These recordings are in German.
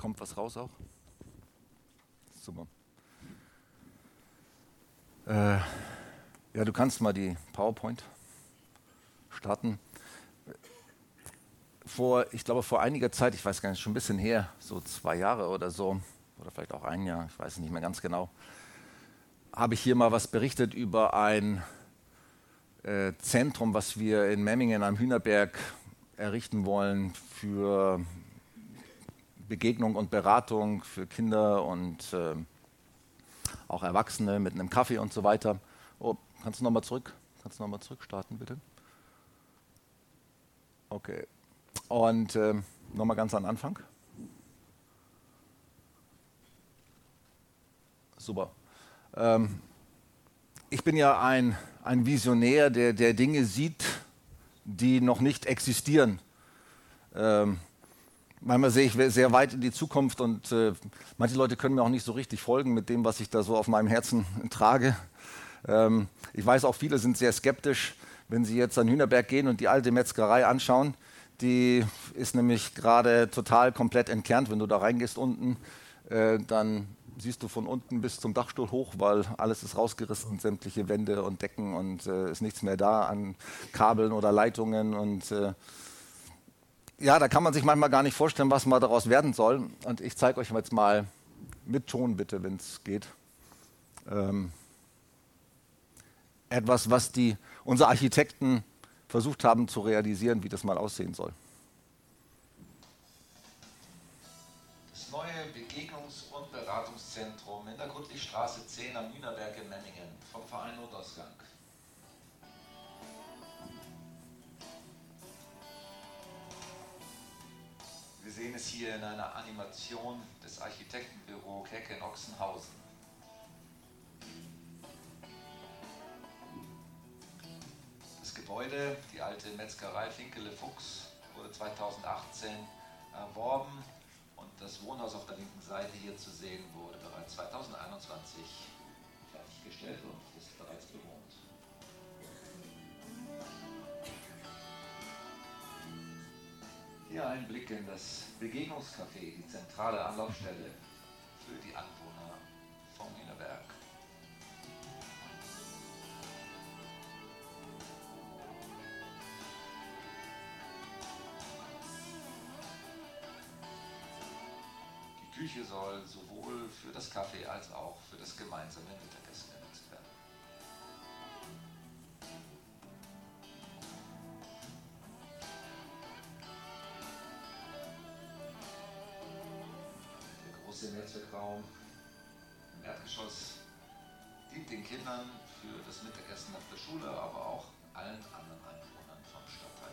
kommt was raus auch? Super. Äh, ja, du kannst mal die PowerPoint starten. Vor, ich glaube, vor einiger Zeit, ich weiß gar nicht, schon ein bisschen her, so zwei Jahre oder so, oder vielleicht auch ein Jahr, ich weiß nicht mehr ganz genau, habe ich hier mal was berichtet über ein äh, Zentrum, was wir in Memmingen am Hühnerberg errichten wollen für Begegnung und Beratung für Kinder und äh, auch Erwachsene mit einem Kaffee und so weiter. Oh, kannst du nochmal zurück? Kannst du nochmal zurück starten, bitte? Okay. Und äh, nochmal ganz am Anfang. Super. Ähm, ich bin ja ein, ein Visionär, der, der Dinge sieht, die noch nicht existieren. Ähm, manchmal sehe ich sehr weit in die Zukunft und äh, manche Leute können mir auch nicht so richtig folgen mit dem, was ich da so auf meinem Herzen trage. Ähm, ich weiß auch, viele sind sehr skeptisch, wenn sie jetzt an Hühnerberg gehen und die alte Metzgerei anschauen. Die ist nämlich gerade total komplett entkernt. Wenn du da reingehst unten, äh, dann siehst du von unten bis zum Dachstuhl hoch, weil alles ist rausgerissen, sämtliche Wände und Decken und äh, ist nichts mehr da an Kabeln oder Leitungen und äh, ja, da kann man sich manchmal gar nicht vorstellen, was mal daraus werden soll. Und ich zeige euch jetzt mal mit Ton bitte, wenn es geht. Ähm, etwas, was die, unsere Architekten versucht haben zu realisieren, wie das mal aussehen soll. Das neue Begegnungs- und Beratungszentrum in der Gutlichstraße 10 am Nünerberg in Memmingen vom Verein Notausgang. Wir sehen es hier in einer Animation des Architektenbüro Kecke in Ochsenhausen. Das Gebäude, die alte Metzgerei Finkele Fuchs, wurde 2018 erworben und das Wohnhaus auf der linken Seite hier zu sehen wurde bereits 2021 fertiggestellt und ist bereits bewohnt. Hier ein Blick in das Begegnungscafé, die zentrale Anlaufstelle für die Anwohner vom Hühnerberg. Die Küche soll sowohl für das Kaffee als auch für das gemeinsame Mittagessen Der große Netzwerkraum im Erdgeschoss dient den Kindern für das Mittagessen nach der Schule, aber auch allen anderen Einwohnern vom Stadtteil.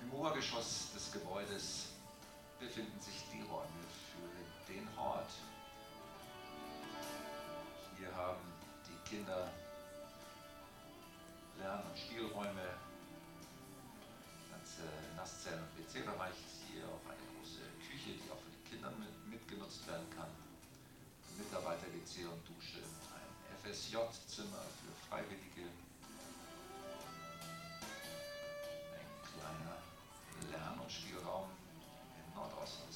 Im Obergeschoss des Gebäudes befinden sich die Räume für den Hort. Hier haben die Kinder Lern- und Spielräume, ganze Nasszellen und PC-Bereich. Hier auch eine große Küche, die auch für die Kinder mit, mitgenutzt werden kann. Mitarbeiter-WC und Dusche, ein FSJ-Zimmer für Freiwillige, ein kleiner Lern- und Spielraum im Nordosten des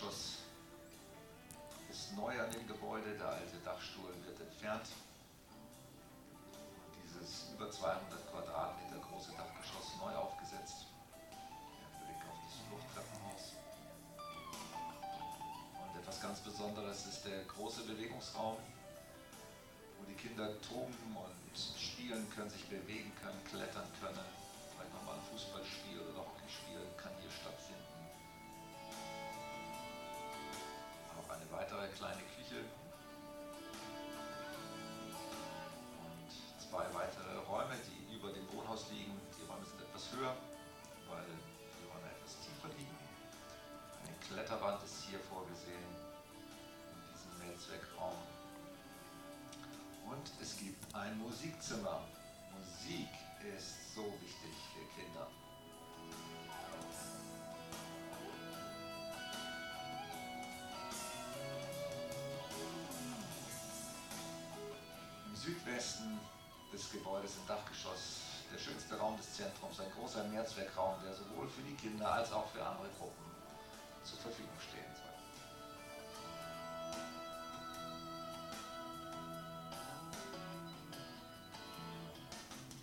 Dachgeschoss ist neu an dem Gebäude, der alte Dachstuhl wird entfernt. Und dieses über 200 Quadratmeter große Dachgeschoss neu aufgesetzt. Der Blick auf das Fluchttreppenhaus. Und etwas ganz Besonderes ist der große Bewegungsraum, wo die Kinder toben und spielen können, sich bewegen können, klettern können. Vielleicht nochmal ein Fußballspiel oder Hockeyspiel kann hier stattfinden. Weitere kleine Küche. Und zwei weitere Räume, die über dem Wohnhaus liegen. Die Räume sind etwas höher, weil die Räume etwas tiefer liegen. Eine Kletterwand ist hier vorgesehen in diesem Netzwerkraum. Und es gibt ein Musikzimmer. Musik ist so wichtig für Kinder. Südwesten des Gebäudes im Dachgeschoss der schönste Raum des Zentrums, ein großer Mehrzweckraum, der sowohl für die Kinder als auch für andere Gruppen zur Verfügung stehen soll.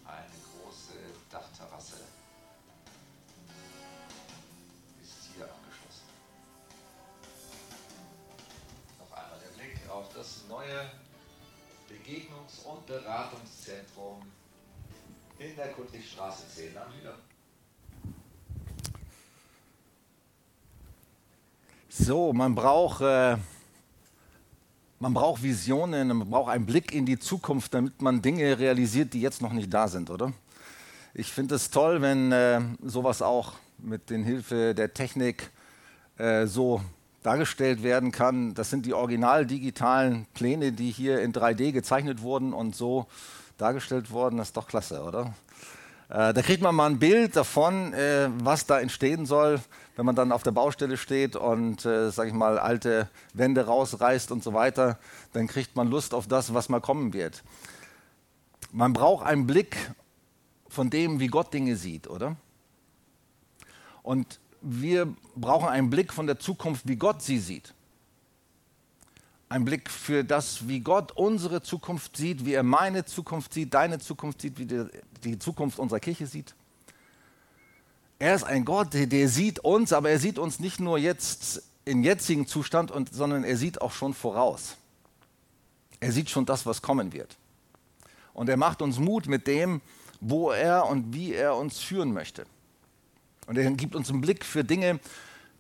Eine große Dachterrasse ist hier angeschlossen. Noch einmal der Blick auf das neue und Beratungszentrum in der Kundlichstraße 10 am Hühner. So, man braucht, äh, man braucht Visionen, man braucht einen Blick in die Zukunft, damit man Dinge realisiert, die jetzt noch nicht da sind, oder? Ich finde es toll, wenn äh, sowas auch mit den Hilfe der Technik äh, so dargestellt werden kann. Das sind die original digitalen Pläne, die hier in 3D gezeichnet wurden und so dargestellt wurden. Das ist doch klasse, oder? Äh, da kriegt man mal ein Bild davon, äh, was da entstehen soll, wenn man dann auf der Baustelle steht und, äh, sag ich mal, alte Wände rausreißt und so weiter. Dann kriegt man Lust auf das, was mal kommen wird. Man braucht einen Blick von dem, wie Gott Dinge sieht, oder? Und wir brauchen einen Blick von der Zukunft, wie Gott sie sieht. Ein Blick für das, wie Gott unsere Zukunft sieht, wie er meine Zukunft sieht, deine Zukunft sieht, wie die, Zukunft unserer Kirche sieht. Er ist ein Gott, der, der, sieht uns, aber er sieht uns nicht nur jetzt im jetzigen Zustand, und, sondern er sieht auch schon voraus. Er sieht schon das, was kommen wird. Und er macht uns Mut mit dem, wo er und wie er uns führen möchte. Und er gibt uns einen Blick für Dinge,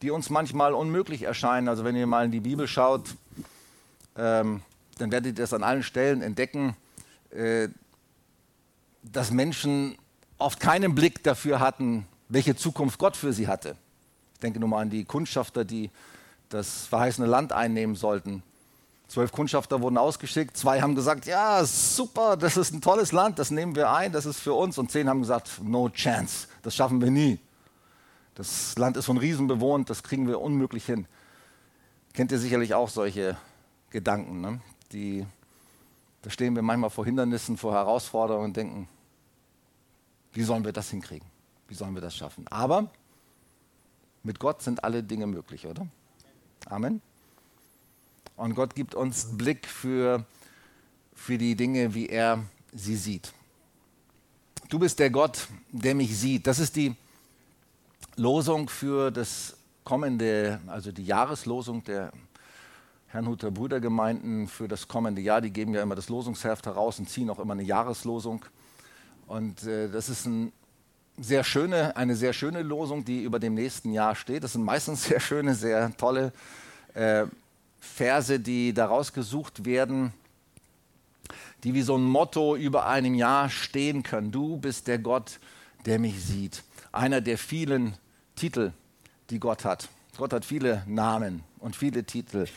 die uns manchmal unmöglich erscheinen. Also wenn ihr mal in die Bibel schaut, ähm, dann werdet ihr das an allen Stellen entdecken, äh, dass Menschen oft keinen Blick dafür hatten, welche Zukunft Gott für sie hatte. Ich denke nur mal an die Kundschafter, die das verheißene Land einnehmen sollten. Zwölf Kundschafter wurden ausgeschickt, zwei haben gesagt, ja, super, das ist ein tolles Land, das nehmen wir ein, das ist für uns. Und zehn haben gesagt, no chance, das schaffen wir nie. Das Land ist von Riesen bewohnt, das kriegen wir unmöglich hin. Kennt ihr sicherlich auch solche Gedanken. Ne? Die, da stehen wir manchmal vor Hindernissen, vor Herausforderungen und denken, wie sollen wir das hinkriegen? Wie sollen wir das schaffen? Aber mit Gott sind alle Dinge möglich, oder? Amen. Und Gott gibt uns Blick für, für die Dinge, wie er sie sieht. Du bist der Gott, der mich sieht. Das ist die Losung für das kommende, also die Jahreslosung der Herrnhuter Brüdergemeinden für das kommende Jahr. Die geben ja immer das Losungsheft heraus und ziehen auch immer eine Jahreslosung. Und äh, das ist ein sehr schöne, eine sehr schöne Losung, die über dem nächsten Jahr steht. Das sind meistens sehr schöne, sehr tolle äh, Verse, die daraus gesucht werden, die wie so ein Motto über einem Jahr stehen können. Du bist der Gott, der mich sieht. Einer der vielen Titel, die Gott hat. Gott hat viele Namen und viele Titel,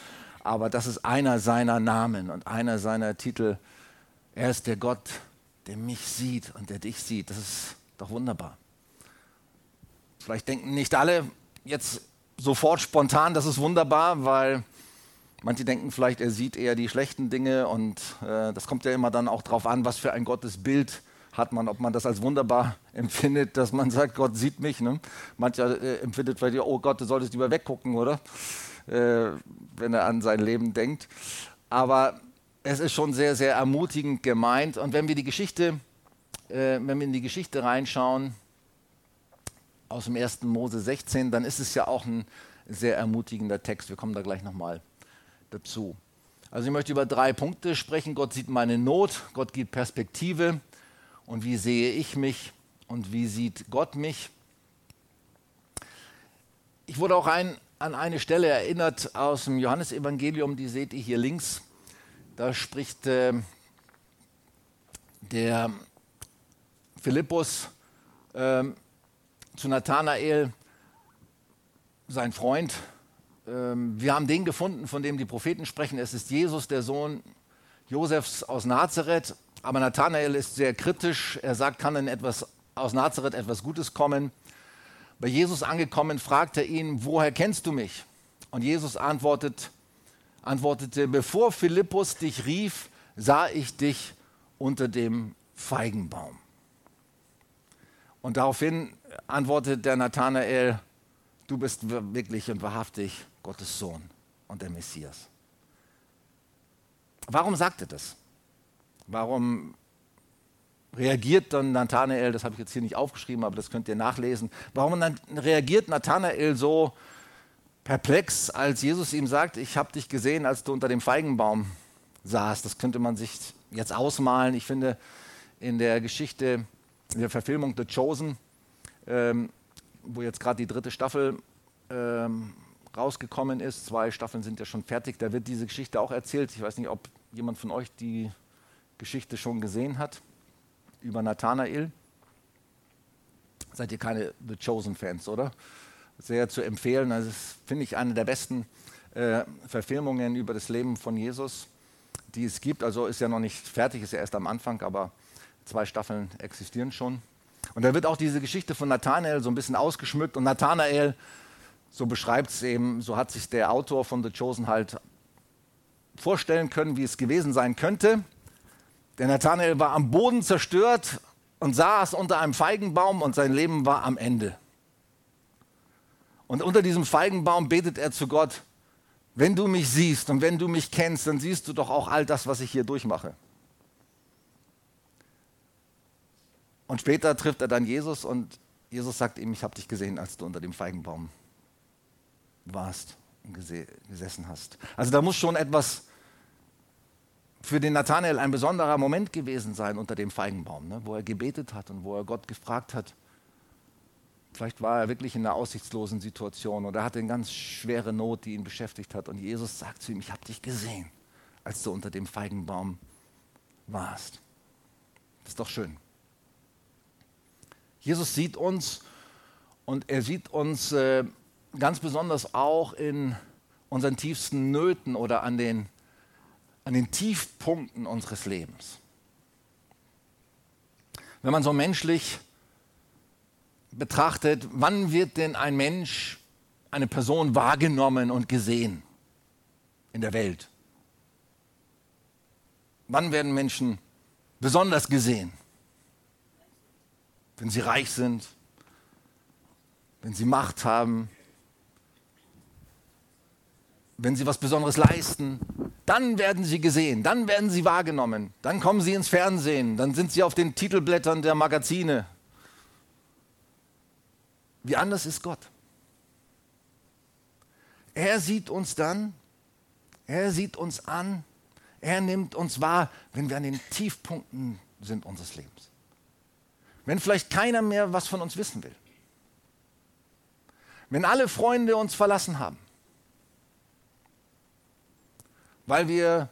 aber das ist einer seiner Namen und einer seiner Titel. Er ist der Gott, der mich sieht und der dich sieht. Das ist doch wunderbar. Vielleicht denken nicht alle jetzt sofort spontan, das ist wunderbar, weil manche denken vielleicht, er sieht eher die schlechten Dinge und äh, das kommt ja immer dann auch darauf an, was für ein Gottesbild hat man, ob man das als wunderbar empfindet, dass man sagt, Gott sieht mich. Ne? Mancher äh, empfindet vielleicht, oh Gott, du solltest lieber weggucken, oder? äh, wenn er an sein Leben denkt. Aber es ist schon sehr, sehr ermutigend gemeint. Und wenn wir die Geschichte, äh, wenn wir in die Geschichte reinschauen, aus dem 1. Mose 16, dann ist es ja auch ein sehr ermutigender Text. Wir kommen da gleich nochmal dazu. Also ich möchte über drei Punkte sprechen. Gott sieht meine Not, Gott gibt Perspektive und wie sehe ich mich und wie sieht Gott mich. Ich wurde auch ein, an eine Stelle erinnert aus dem Johannesevangelium, die seht ihr hier links. Da spricht äh, der Philippus äh, zu Nathanael, sein Freund, ähm, wir haben den gefunden, von dem die Propheten sprechen. Es ist Jesus, der Sohn Josefs aus Nazareth. Aber Nathanael ist sehr kritisch. Er sagt, kann denn etwas aus Nazareth etwas Gutes kommen? Bei Jesus angekommen, fragt er ihn, woher kennst du mich? Und Jesus antwortet, antwortete, bevor Philippus dich rief, sah ich dich unter dem Feigenbaum. Und daraufhin antwortet der Nathanael, du bist wirklich und wahrhaftig Gottes Sohn und der Messias. Warum sagt er das? Warum reagiert dann Nathanael, das habe ich jetzt hier nicht aufgeschrieben, aber das könnt ihr nachlesen, warum reagiert Nathanael so perplex, als Jesus ihm sagt, ich habe dich gesehen, als du unter dem Feigenbaum saßt. Das könnte man sich jetzt ausmalen. Ich finde, in der Geschichte, in der Verfilmung The Chosen, ähm, wo jetzt gerade die dritte Staffel ähm, rausgekommen ist. Zwei Staffeln sind ja schon fertig. Da wird diese Geschichte auch erzählt. Ich weiß nicht, ob jemand von euch die Geschichte schon gesehen hat über Nathanael. Seid ihr keine The Chosen-Fans, oder? Sehr zu empfehlen. Das ist, finde ich, eine der besten äh, Verfilmungen über das Leben von Jesus, die es gibt. Also ist ja noch nicht fertig, ist ja erst am Anfang, aber zwei Staffeln existieren schon. Und da wird auch diese Geschichte von Nathanael so ein bisschen ausgeschmückt. Und Nathanael so beschreibt es eben, so hat sich der Autor von The Chosen halt vorstellen können, wie es gewesen sein könnte. Der Nathanael war am Boden zerstört und saß unter einem Feigenbaum und sein Leben war am Ende. Und unter diesem Feigenbaum betet er zu Gott, wenn du mich siehst und wenn du mich kennst, dann siehst du doch auch all das, was ich hier durchmache. Und später trifft er dann Jesus und Jesus sagt ihm, ich habe dich gesehen, als du unter dem Feigenbaum warst und gesessen hast. Also da muss schon etwas für den Nathanael ein besonderer Moment gewesen sein unter dem Feigenbaum, ne, wo er gebetet hat und wo er Gott gefragt hat. Vielleicht war er wirklich in einer aussichtslosen Situation oder hatte eine ganz schwere Not, die ihn beschäftigt hat. Und Jesus sagt zu ihm, ich habe dich gesehen, als du unter dem Feigenbaum warst. Das ist doch schön. Jesus sieht uns und er sieht uns äh, ganz besonders auch in unseren tiefsten Nöten oder an den, an den Tiefpunkten unseres Lebens. Wenn man so menschlich betrachtet, wann wird denn ein Mensch, eine Person wahrgenommen und gesehen in der Welt? Wann werden Menschen besonders gesehen? Wenn sie reich sind, wenn sie Macht haben, wenn sie was Besonderes leisten, dann werden sie gesehen, dann werden sie wahrgenommen, dann kommen sie ins Fernsehen, dann sind sie auf den Titelblättern der Magazine. Wie anders ist Gott? Er sieht uns dann, er sieht uns an, er nimmt uns wahr, wenn wir an den Tiefpunkten sind unseres Lebens. Wenn vielleicht keiner mehr was von uns wissen will. Wenn alle Freunde uns verlassen haben weil wir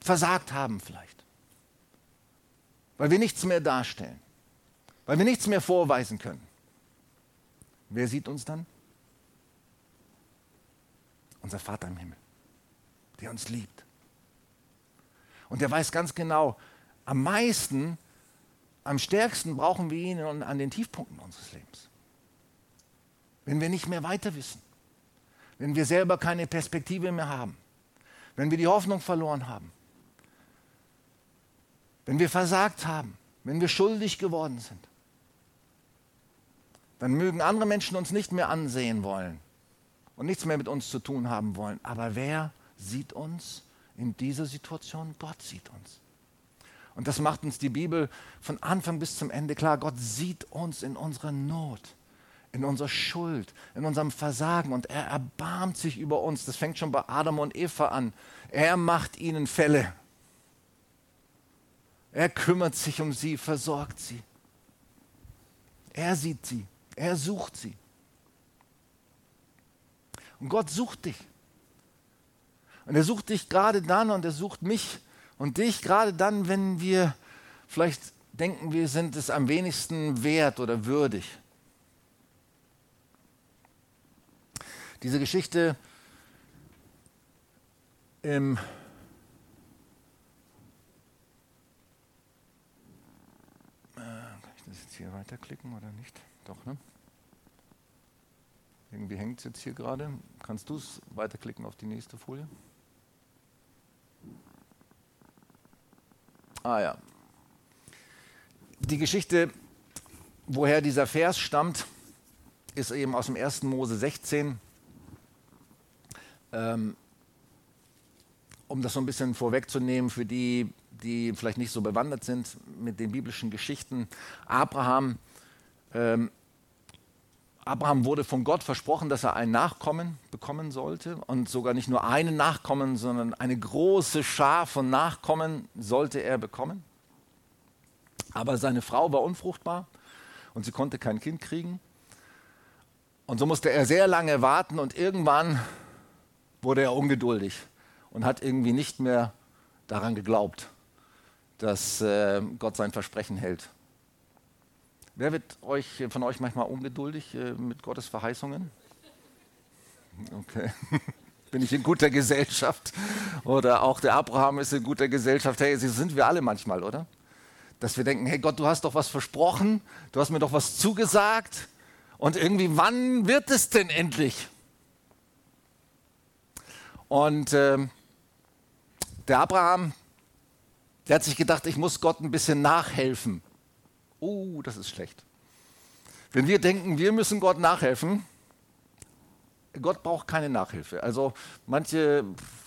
versagt haben vielleicht, weil wir nichts mehr darstellen, weil wir nichts mehr vorweisen können. Wer sieht uns dann? Unser Vater im Himmel, der uns liebt. Und der weiß ganz genau, am meisten, am stärksten brauchen wir ihn an den Tiefpunkten unseres Lebens. Wenn wir nicht mehr weiter wissen, wenn wir selber keine Perspektive mehr haben, wenn wir die Hoffnung verloren haben, wenn wir versagt haben, wenn wir schuldig geworden sind, dann mögen andere Menschen uns nicht mehr ansehen wollen und nichts mehr mit uns zu tun haben wollen. Aber wer sieht uns in dieser Situation? Gott sieht uns. Und das macht uns die Bibel von Anfang bis zum Ende klar. Gott sieht uns in unserer Not, in unserer Schuld, in unserem Versagen und er erbarmt sich über uns. Das fängt schon bei Adam und Eva an. Er macht ihnen Fälle. Er kümmert sich um sie, versorgt sie. Er sieht sie, er sucht sie. Und Gott sucht dich. Und er sucht dich gerade dann und er sucht mich und dich gerade dann, wenn wir vielleicht denken, wir sind es am wenigsten wert oder würdig. Diese Geschichte im äh, Kann ich das jetzt hier weiterklicken oder nicht? Doch, ne? Irgendwie hängt es jetzt hier gerade. Kannst du es weiterklicken auf die nächste Folie? Ah ja. Die Geschichte, woher dieser Vers stammt, ist eben aus dem 1. Mose 16. Ähm, um das so ein bisschen vorwegzunehmen für die, die vielleicht nicht so bewandert sind mit den biblischen Geschichten. Abraham, ähm, Abraham wurde von Gott versprochen, dass er ein Nachkommen bekommen sollte. Und sogar nicht nur einen Nachkommen, sondern eine große Schar von Nachkommen sollte er bekommen. Aber seine Frau war unfruchtbar und sie konnte kein Kind kriegen. Und so musste er sehr lange warten und irgendwann wurde er ungeduldig und hat irgendwie nicht mehr daran geglaubt, dass äh, Gott sein Versprechen hält. Wer wird euch, von euch manchmal ungeduldig äh, mit Gottes Verheißungen? Okay. Bin ich in guter Gesellschaft? Oder auch der Abraham ist in guter Gesellschaft. Hey, so sind wir alle manchmal, oder? Dass wir denken, hey Gott, du hast doch was versprochen, du hast mir doch was zugesagt. Und irgendwie, wann wird es denn endlich? Und äh, der Abraham, der hat sich gedacht, ich muss Gott ein bisschen nachhelfen. Oh, das ist schlecht. Wenn wir denken, wir müssen Gott nachhelfen, Gott braucht keine Nachhilfe. Also manche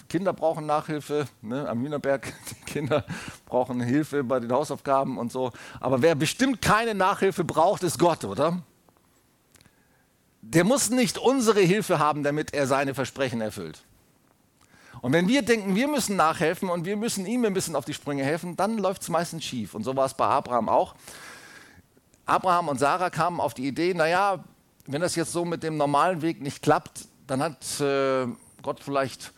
Kinder brauchen Nachhilfe, ne? am Hühnerberg, die Kinder brauchen Hilfe bei den Hausaufgaben und so. Aber wer bestimmt keine Nachhilfe braucht, ist Gott, oder? Der muss nicht unsere Hilfe haben, damit er seine Versprechen erfüllt. Und wenn wir denken, wir müssen nachhelfen und wir müssen ihm ein bisschen auf die Sprünge helfen, dann läuft es meistens schief. Und so war es bei Abraham auch. Abraham und Sarah kamen auf die Idee, naja, wenn das jetzt so mit dem normalen Weg nicht klappt, dann hat äh, Gott vielleicht,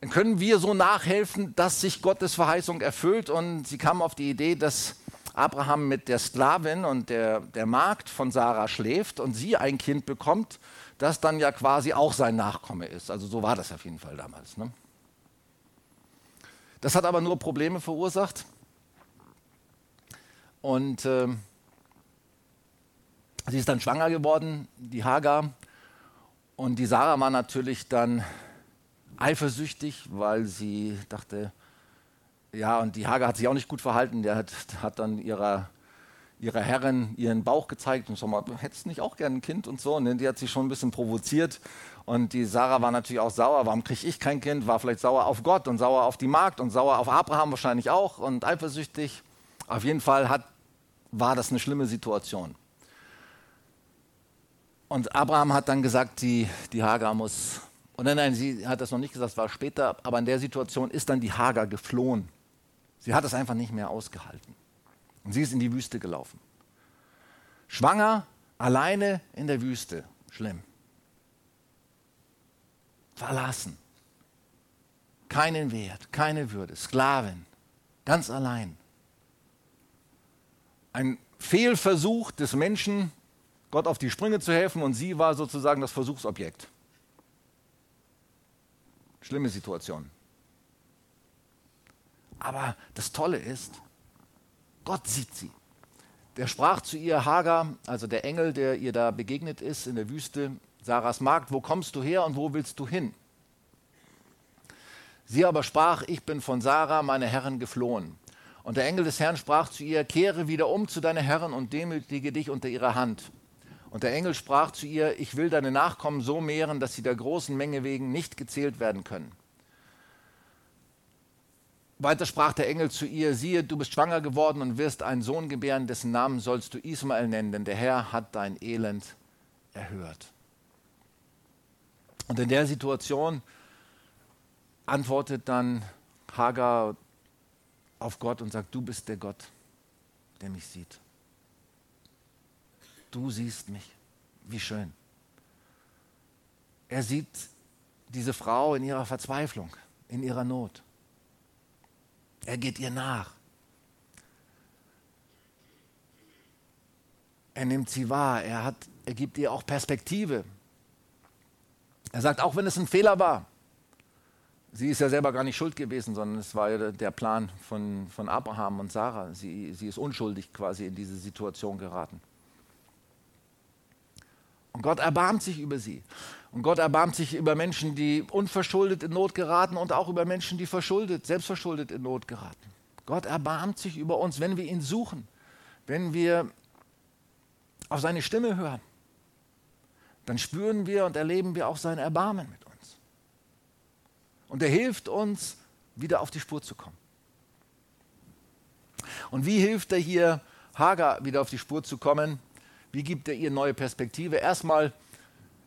dann können wir so nachhelfen, dass sich Gottes Verheißung erfüllt. Und sie kamen auf die Idee, dass Abraham mit der Sklavin und der, der Magd von Sarah schläft und sie ein Kind bekommt, das dann ja quasi auch sein Nachkomme ist. Also so war das auf jeden Fall damals. Ne? Das hat aber nur Probleme verursacht. Und äh, sie ist dann schwanger geworden, die Hagar. Und die Sarah war natürlich dann eifersüchtig, weil sie dachte, ja, und die Hagar hat sich auch nicht gut verhalten. Der hat, hat dann ihrer, ihrer Herrin ihren Bauch gezeigt und so mal, hättest du nicht auch gern ein Kind und so. Und die hat sich schon ein bisschen provoziert. Und die Sarah war natürlich auch sauer. Warum kriege ich kein Kind? War vielleicht sauer auf Gott und sauer auf die Magd und sauer auf Abraham wahrscheinlich auch und eifersüchtig. Auf jeden Fall hat, war das eine schlimme Situation. Und Abraham hat dann gesagt, die, die Hagar muss. Und nein, nein, sie hat das noch nicht gesagt, es war später, aber in der Situation ist dann die Hagar geflohen. Sie hat es einfach nicht mehr ausgehalten. Und sie ist in die Wüste gelaufen. Schwanger, alleine in der Wüste. Schlimm verlassen. Keinen Wert, keine Würde, Sklavin, ganz allein. Ein Fehlversuch des Menschen, Gott auf die Sprünge zu helfen und sie war sozusagen das Versuchsobjekt. Schlimme Situation. Aber das Tolle ist, Gott sieht sie. Der sprach zu ihr, Hagar, also der Engel, der ihr da begegnet ist in der Wüste, Sarahs Magd, wo kommst du her und wo willst du hin? Sie aber sprach, ich bin von Sarah, meine Herrin, geflohen. Und der Engel des Herrn sprach zu ihr, kehre wieder um zu deiner Herrin und demütige dich unter ihrer Hand. Und der Engel sprach zu ihr, ich will deine Nachkommen so mehren, dass sie der großen Menge wegen nicht gezählt werden können. Weiter sprach der Engel zu ihr, siehe, du bist schwanger geworden und wirst einen Sohn gebären, dessen Namen sollst du Ismael nennen, denn der Herr hat dein Elend erhört. Und in der Situation antwortet dann Hagar auf Gott und sagt, du bist der Gott, der mich sieht. Du siehst mich. Wie schön. Er sieht diese Frau in ihrer Verzweiflung, in ihrer Not. Er geht ihr nach. Er nimmt sie wahr. Er, hat, er gibt ihr auch Perspektive. Er sagt, auch wenn es ein Fehler war, sie ist ja selber gar nicht schuld gewesen, sondern es war ja der Plan von, von Abraham und Sarah. Sie, sie ist unschuldig quasi in diese Situation geraten. Und Gott erbarmt sich über sie. Und Gott erbarmt sich über Menschen, die unverschuldet in Not geraten und auch über Menschen, die verschuldet, selbstverschuldet in Not geraten. Gott erbarmt sich über uns, wenn wir ihn suchen, wenn wir auf seine Stimme hören. Dann spüren wir und erleben wir auch sein Erbarmen mit uns. Und er hilft uns, wieder auf die Spur zu kommen. Und wie hilft er hier, Hagar wieder auf die Spur zu kommen? Wie gibt er ihr neue Perspektive? Erstmal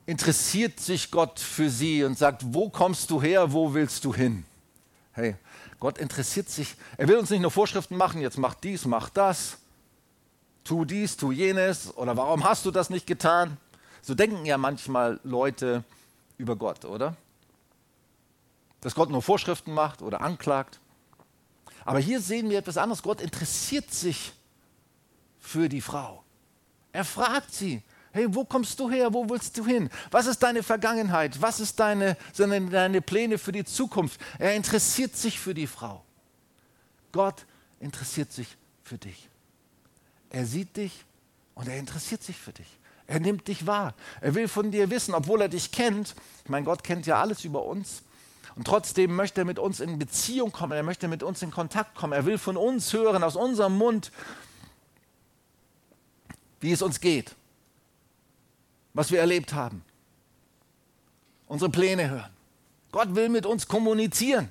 interessiert sich Gott für sie und sagt, wo kommst du her, wo willst du hin? Hey, Gott interessiert sich. Er will uns nicht nur Vorschriften machen, jetzt mach dies, mach das, tu dies, tu jenes oder warum hast du das nicht getan? So denken ja manchmal Leute über Gott, oder? Dass Gott nur Vorschriften macht oder anklagt. Aber hier sehen wir etwas anderes. Gott interessiert sich für die Frau. Er fragt sie, hey, wo kommst du her, wo willst du hin? Was ist deine Vergangenheit? Was ist deine, sind deine Pläne für die Zukunft? Er interessiert sich für die Frau. Gott interessiert sich für dich. Er sieht dich und er interessiert sich für dich. Er nimmt dich wahr. Er will von dir wissen, obwohl er dich kennt. Ich meine, Gott kennt ja alles über uns. Und trotzdem möchte er mit uns in Beziehung kommen. Er möchte mit uns in Kontakt kommen. Er will von uns hören, aus unserem Mund, wie es uns geht, was wir erlebt haben, unsere Pläne hören. Gott will mit uns kommunizieren.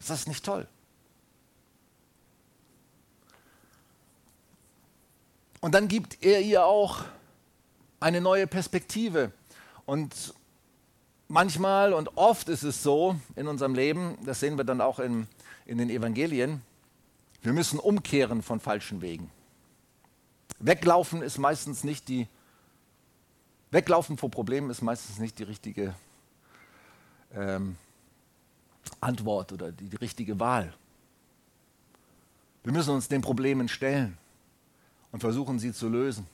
Ist das nicht toll? Und dann gibt er ihr auch eine neue Perspektive. Und manchmal und oft ist es so in unserem Leben, das sehen wir dann auch in, in den Evangelien, wir müssen umkehren von falschen Wegen. Weglaufen ist meistens nicht die, Weglaufen vor Problemen ist meistens nicht die richtige ähm, Antwort oder die, die richtige Wahl. Wir müssen uns den Problemen stellen und versuchen, sie zu lösen.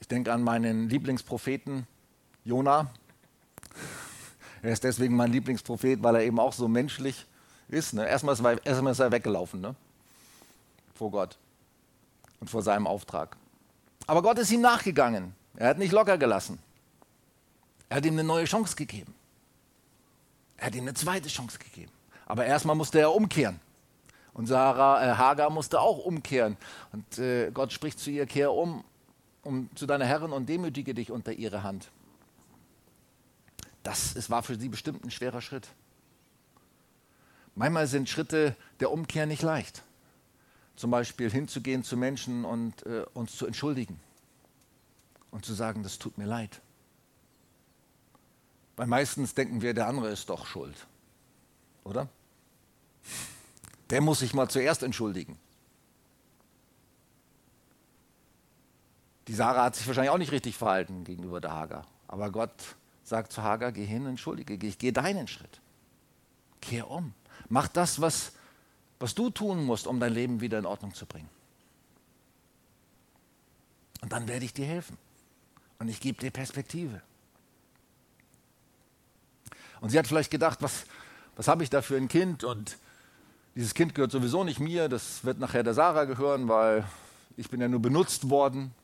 Ich denke an meinen Lieblingspropheten Jona. Er ist deswegen mein Lieblingsprophet, weil er eben auch so menschlich ist. Ne? Erstmal, ist er, erstmal ist er weggelaufen. Ne? vor Gott und vor seinem Auftrag. Aber Gott ist ihm nachgegangen. Er hat nicht locker gelassen. Er hat ihm eine neue Chance gegeben. Er hat ihm eine zweite Chance gegeben. Aber erstmal musste er umkehren. Und Sarah, äh, Hagar musste auch umkehren. Und äh, Gott spricht zu ihr, kehr um, um zu deiner Herrin und demütige dich unter ihre Hand. Das es war für sie bestimmt ein schwerer Schritt. Manchmal sind Schritte der Umkehr nicht leicht zum Beispiel hinzugehen zu Menschen und äh, uns zu entschuldigen und zu sagen, das tut mir leid. Weil meistens denken wir, der andere ist doch schuld, oder? Der muss sich mal zuerst entschuldigen. Die Sarah hat sich wahrscheinlich auch nicht richtig verhalten gegenüber der Hagar. Aber Gott sagt zu Hagar, geh hin, entschuldige, ich gehe deinen Schritt. Kehr um. Mach das, was was du tun musst, um dein Leben wieder in Ordnung zu bringen. Und dann werde ich dir helfen. Und ich gebe dir Perspektive. Und sie hat vielleicht gedacht, was, was habe ich da für ein Kind? Und dieses Kind gehört sowieso nicht mir, das wird nachher der Sarah gehören, weil ich bin ja nur benutzt worden.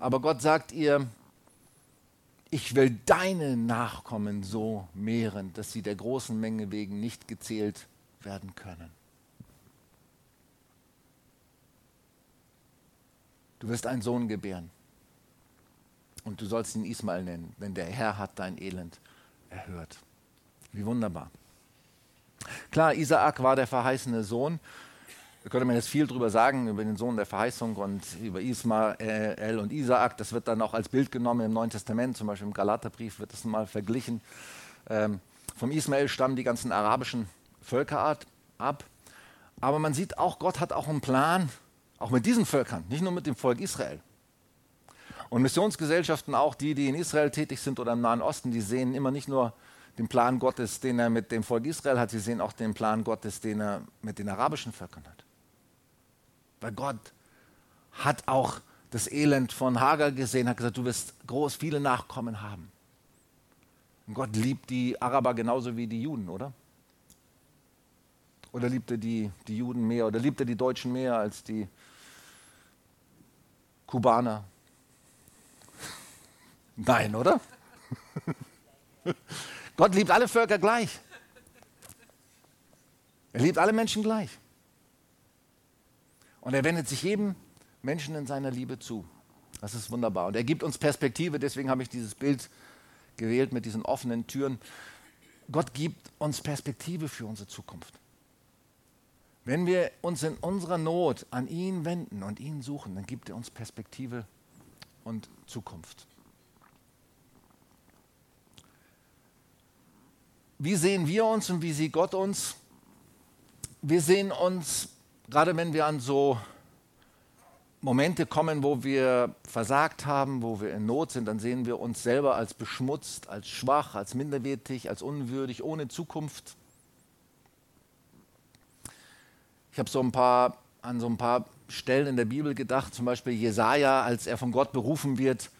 Aber Gott sagt ihr, ich will deine Nachkommen so mehren, dass sie der großen Menge wegen nicht gezählt werden können. Du wirst einen Sohn gebären. Und du sollst ihn Ismael nennen, denn der Herr hat dein Elend erhört. Wie wunderbar. Klar, Isaak war der verheißene Sohn. Da könnte man jetzt viel drüber sagen, über den Sohn der Verheißung und über Ismael und Isaak. Das wird dann auch als Bild genommen im Neuen Testament, zum Beispiel im Galaterbrief wird das mal verglichen. Ähm, vom Ismael stammen die ganzen arabischen Völker ab. Aber man sieht auch, Gott hat auch einen Plan, auch mit diesen Völkern, nicht nur mit dem Volk Israel. Und Missionsgesellschaften, auch die, die in Israel tätig sind oder im Nahen Osten, die sehen immer nicht nur den Plan Gottes, den er mit dem Volk Israel hat, sie sehen auch den Plan Gottes, den er mit den arabischen Völkern hat. Weil Gott hat auch das Elend von Hagar gesehen, hat gesagt, du wirst groß viele Nachkommen haben. Und Gott liebt die Araber genauso wie die Juden, oder? Oder liebt er die, die Juden mehr? Oder liebt er die Deutschen mehr als die Kubaner? Nein, oder? Gott liebt alle Völker gleich. Er liebt alle Menschen gleich. Und er wendet sich jedem Menschen in seiner Liebe zu. Das ist wunderbar. Und er gibt uns Perspektive, deswegen habe ich dieses Bild gewählt mit diesen offenen Türen. Gott gibt uns Perspektive für unsere Zukunft. Wenn wir uns in unserer Not an ihn wenden und ihn suchen, dann gibt er uns Perspektive und Zukunft. Wie sehen wir uns und wie sieht Gott uns? Wir sehen uns, gerade wenn wir an so Momente kommen, wo wir versagt haben, wo wir in Not sind, dann sehen wir uns selber als beschmutzt, als schwach, als minderwertig, als unwürdig, ohne Zukunft. Ich habe so ein paar an so ein paar Stellen in der Bibel gedacht, zum Beispiel Jesaja, als er von Gott berufen wird,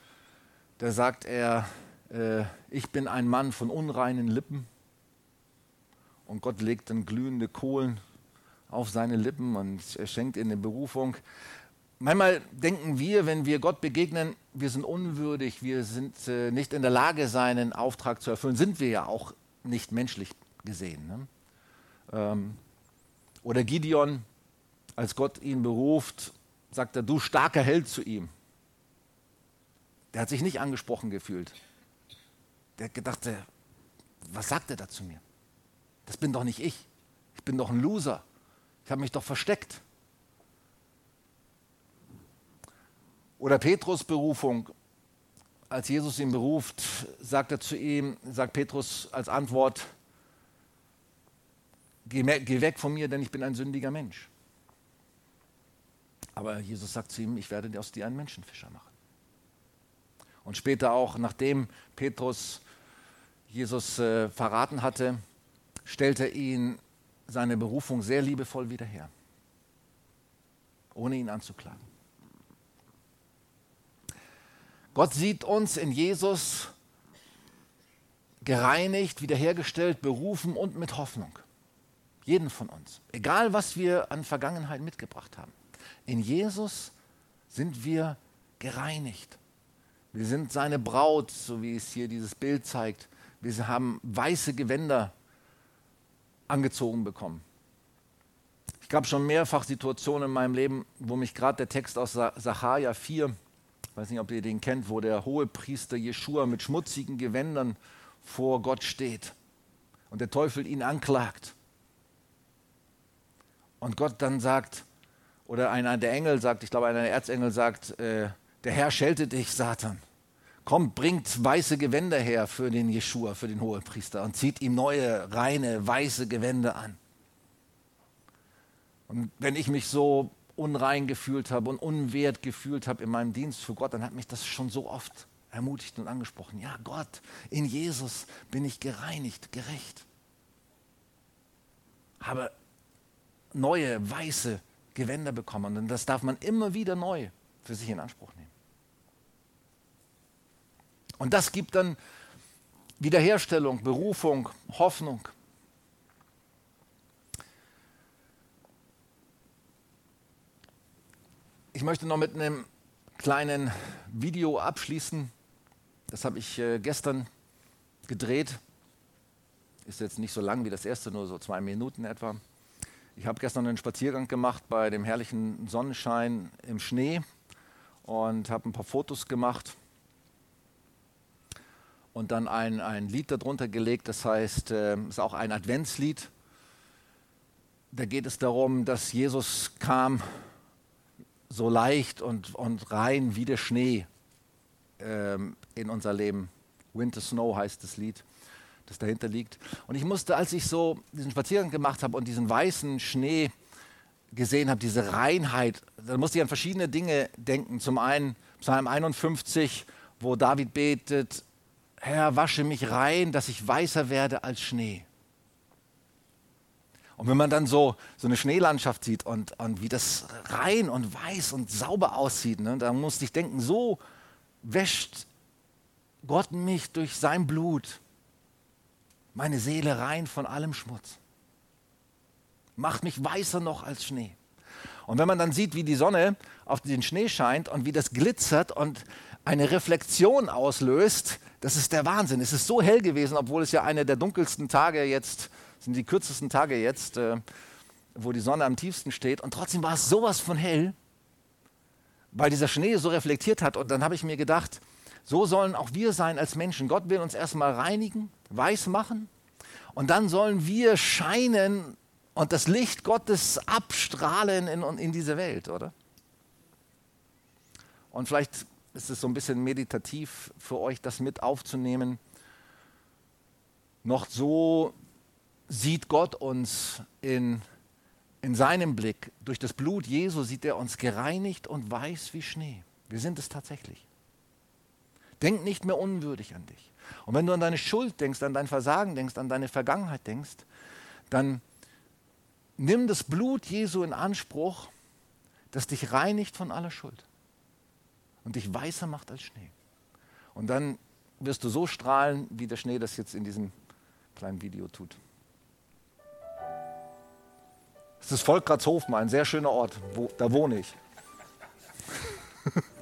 da sagt er: äh, Ich bin ein Mann von unreinen Lippen und Gott legt dann glühende Kohlen auf seine Lippen und er schenkt ihnen eine Berufung. Manchmal denken wir, wenn wir Gott begegnen, wir sind unwürdig, wir sind äh, nicht in der Lage, seinen Auftrag zu erfüllen. Sind wir ja auch nicht menschlich gesehen. Ne? Ähm, oder Gideon, als Gott ihn beruft, sagt er, du starker Held zu ihm. Der hat sich nicht angesprochen gefühlt. Der gedachte, was sagt er da zu mir? Das bin doch nicht ich. Ich bin doch ein Loser. Ich habe mich doch versteckt. Oder Petrus Berufung. Als Jesus ihn beruft, sagt er zu ihm, sagt Petrus als Antwort, geh, geh weg von mir, denn ich bin ein sündiger Mensch. Aber Jesus sagt zu ihm, ich werde aus dir einen Menschenfischer machen. Und später auch, nachdem Petrus Jesus äh, verraten hatte, stellt er ihn seine Berufung sehr liebevoll wieder her, ohne ihn anzuklagen. Gott sieht uns in Jesus gereinigt, wiederhergestellt, berufen und mit Hoffnung. Jeden von uns. Egal, was wir an Vergangenheit mitgebracht haben. In Jesus sind wir gereinigt. Wir sind seine Braut, so wie es hier dieses Bild zeigt. Wir haben weiße Gewänder angezogen bekommen. Ich gab schon mehrfach Situationen in meinem Leben, wo mich gerade der Text aus Sacharja 4, ich weiß nicht, ob ihr den kennt, wo der hohe Priester Jeschua mit schmutzigen Gewändern vor Gott steht und der Teufel ihn anklagt. Und Gott dann sagt, oder einer der Engel sagt, ich glaube, einer der Erzengel sagt, äh, der Herr schelte dich, Satan kommt, bringt weiße Gewänder her für den Jeschua, für den Hohepriester und zieht ihm neue, reine, weiße Gewänder an. Und wenn ich mich so unrein gefühlt habe und unwert gefühlt habe in meinem Dienst für Gott, dann hat mich das schon so oft ermutigt und angesprochen. Ja, Gott, in Jesus bin ich gereinigt, gerecht. Habe neue, weiße Gewänder bekommen. Und das darf man immer wieder neu für sich in Anspruch nehmen. Und das gibt dann Wiederherstellung, Berufung, Hoffnung. Ich möchte noch mit einem kleinen Video abschließen. Das habe ich äh, gestern gedreht. Ist jetzt nicht so lang wie das erste, nur so zwei Minuten etwa. Ich habe gestern einen Spaziergang gemacht bei dem herrlichen Sonnenschein im Schnee und habe ein paar Fotos gemacht und dann ein, ein Lied darunter gelegt, das heißt, es äh, ist auch ein Adventslied. Da geht es darum, dass Jesus kam so leicht und, und rein wie der Schnee ähm, in unser Leben. Winter Snow heißt das Lied, das dahinter liegt. Und ich musste, als ich so diesen Spaziergang gemacht habe und diesen weißen Schnee gesehen habe, diese Reinheit, da musste ich an verschiedene Dinge denken. Zum einen Psalm 51, wo David betet, Herr, wasche mich rein, dass ich weißer werde als Schnee. Und wenn man dann so, so eine Schneelandschaft sieht und, und wie das rein und weiß und sauber aussieht, ne, dann musste ich denken, so wäscht Gott mich durch sein Blut, meine Seele rein von allem Schmutz. Macht mich weißer noch als Schnee. Und wenn man dann sieht, wie die Sonne auf den Schnee scheint und wie das glitzert und eine Reflexion auslöst, das ist der Wahnsinn. Es ist so hell gewesen, obwohl es ja einer der dunkelsten Tage jetzt, sind die kürzesten Tage jetzt, äh, wo die Sonne am tiefsten steht. Und trotzdem war es sowas von hell, weil dieser Schnee so reflektiert hat. Und dann habe ich mir gedacht, so sollen auch wir sein als Menschen. Gott will uns erstmal reinigen, weiß machen. Und dann sollen wir scheinen und das Licht Gottes abstrahlen in, in diese Welt, oder? Und vielleicht ist es so ein bisschen meditativ für euch, das mit aufzunehmen. Noch so sieht Gott uns in, in seinem Blick. Durch das Blut Jesu sieht er uns gereinigt und weiß wie Schnee. Wir sind es tatsächlich. Denk nicht mehr unwürdig an dich. Und wenn du an deine Schuld denkst, an dein Versagen denkst, an deine Vergangenheit denkst, dann nimm das Blut Jesu in Anspruch, das dich reinigt von aller Schuld und dich weißer macht als Schnee. Und dann wirst du so strahlen, wie der Schnee das jetzt in diesem kleinen Video tut. Es ist Volkratshofen, ein sehr schöner Ort, wo, da wohne ich.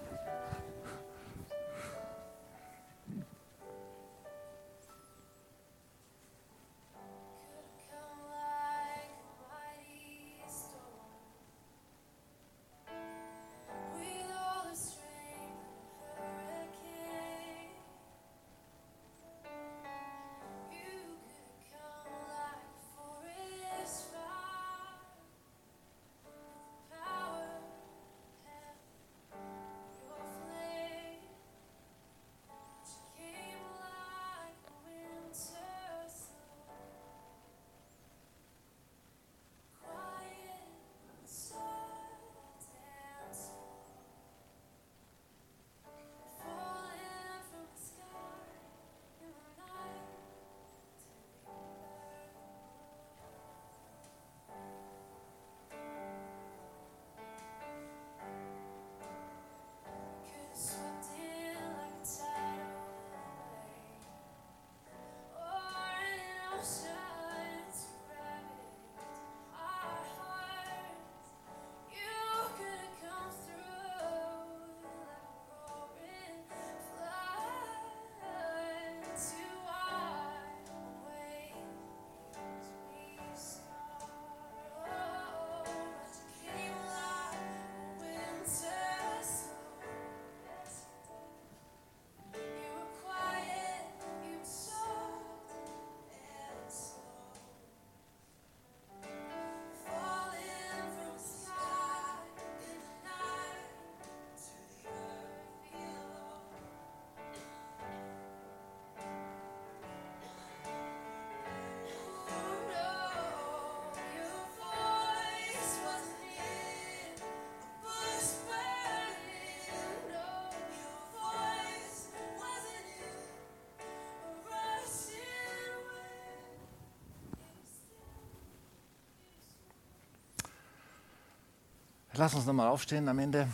Lass uns nochmal aufstehen am Ende.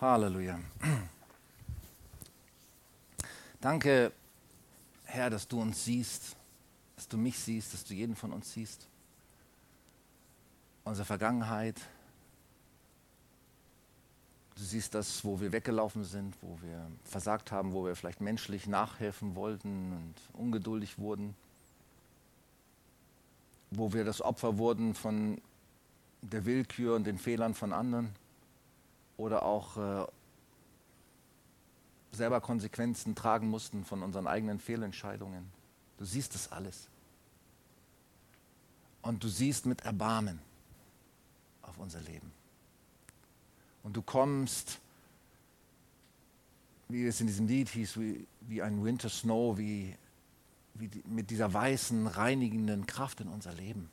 Halleluja. Danke, Herr, dass du uns siehst, dass du mich siehst, dass du jeden von uns siehst. Unsere Vergangenheit. Du siehst das, wo wir weggelaufen sind, wo wir versagt haben, wo wir vielleicht menschlich nachhelfen wollten und ungeduldig wurden wo wir das Opfer wurden von der Willkür und den Fehlern von anderen oder auch äh, selber Konsequenzen tragen mussten von unseren eigenen Fehlentscheidungen. Du siehst das alles. Und du siehst mit Erbarmen auf unser Leben. Und du kommst, wie es in diesem Lied hieß, wie, wie ein Winter Snow, wie, die, mit dieser weißen, reinigenden Kraft in unser Leben.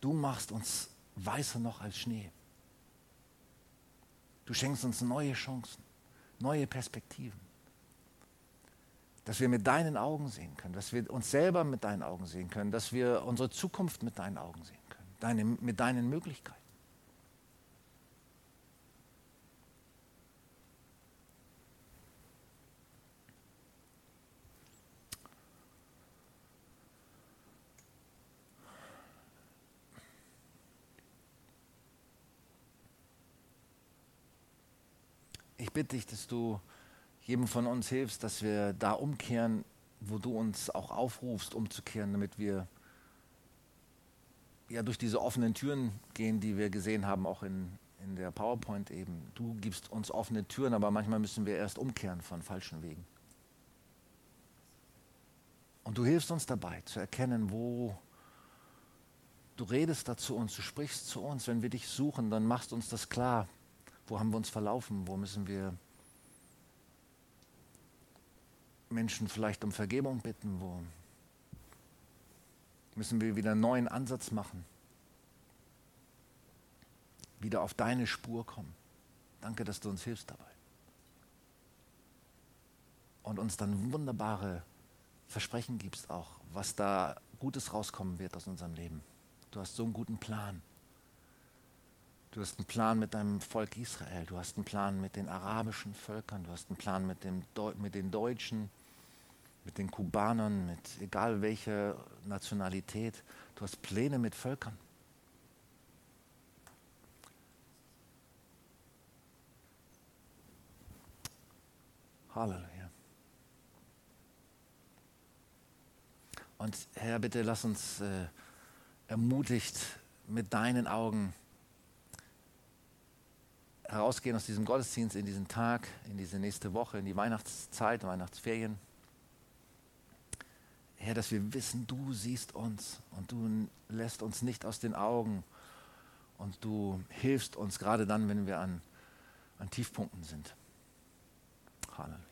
Du machst uns weißer noch als Schnee. Du schenkst uns neue Chancen, neue Perspektiven. Dass wir mit deinen Augen sehen können, dass wir uns selber mit deinen Augen sehen können, dass wir unsere Zukunft mit deinen Augen sehen können, deine, mit deinen Möglichkeiten. Bitte dich, dass du jedem von uns hilfst, dass wir da umkehren, wo du uns auch aufrufst, umzukehren, damit wir ja durch diese offenen Türen gehen, die wir gesehen haben, auch in, in der PowerPoint eben. Du gibst uns offene Türen, aber manchmal müssen wir erst umkehren von falschen Wegen. Und du hilfst uns dabei zu erkennen, wo du redest da zu uns, du sprichst zu uns. Wenn wir dich suchen, dann machst uns das klar, wo haben wir uns verlaufen? Wo müssen wir Menschen vielleicht um Vergebung bitten? Wo müssen wir wieder einen neuen Ansatz machen? Wieder auf deine Spur kommen. Danke, dass du uns hilfst dabei. Und uns dann wunderbare Versprechen gibst auch, was da Gutes rauskommen wird aus unserem Leben. Du hast so einen guten Plan. Du hast einen Plan mit deinem Volk Israel, du hast einen Plan mit den arabischen Völkern, du hast einen Plan mit, dem mit den Deutschen, mit den Kubanern, mit egal welcher Nationalität. Du hast Pläne mit Völkern. Halleluja. Und Herr, bitte lass uns äh, ermutigt mit deinen Augen herausgehen aus diesem Gottesdienst in diesen Tag, in diese nächste Woche, in die Weihnachtszeit, Weihnachtsferien. Herr, dass wir wissen, du siehst uns und du lässt uns nicht aus den Augen und du hilfst uns gerade dann, wenn wir an, an Tiefpunkten sind. Halleluja.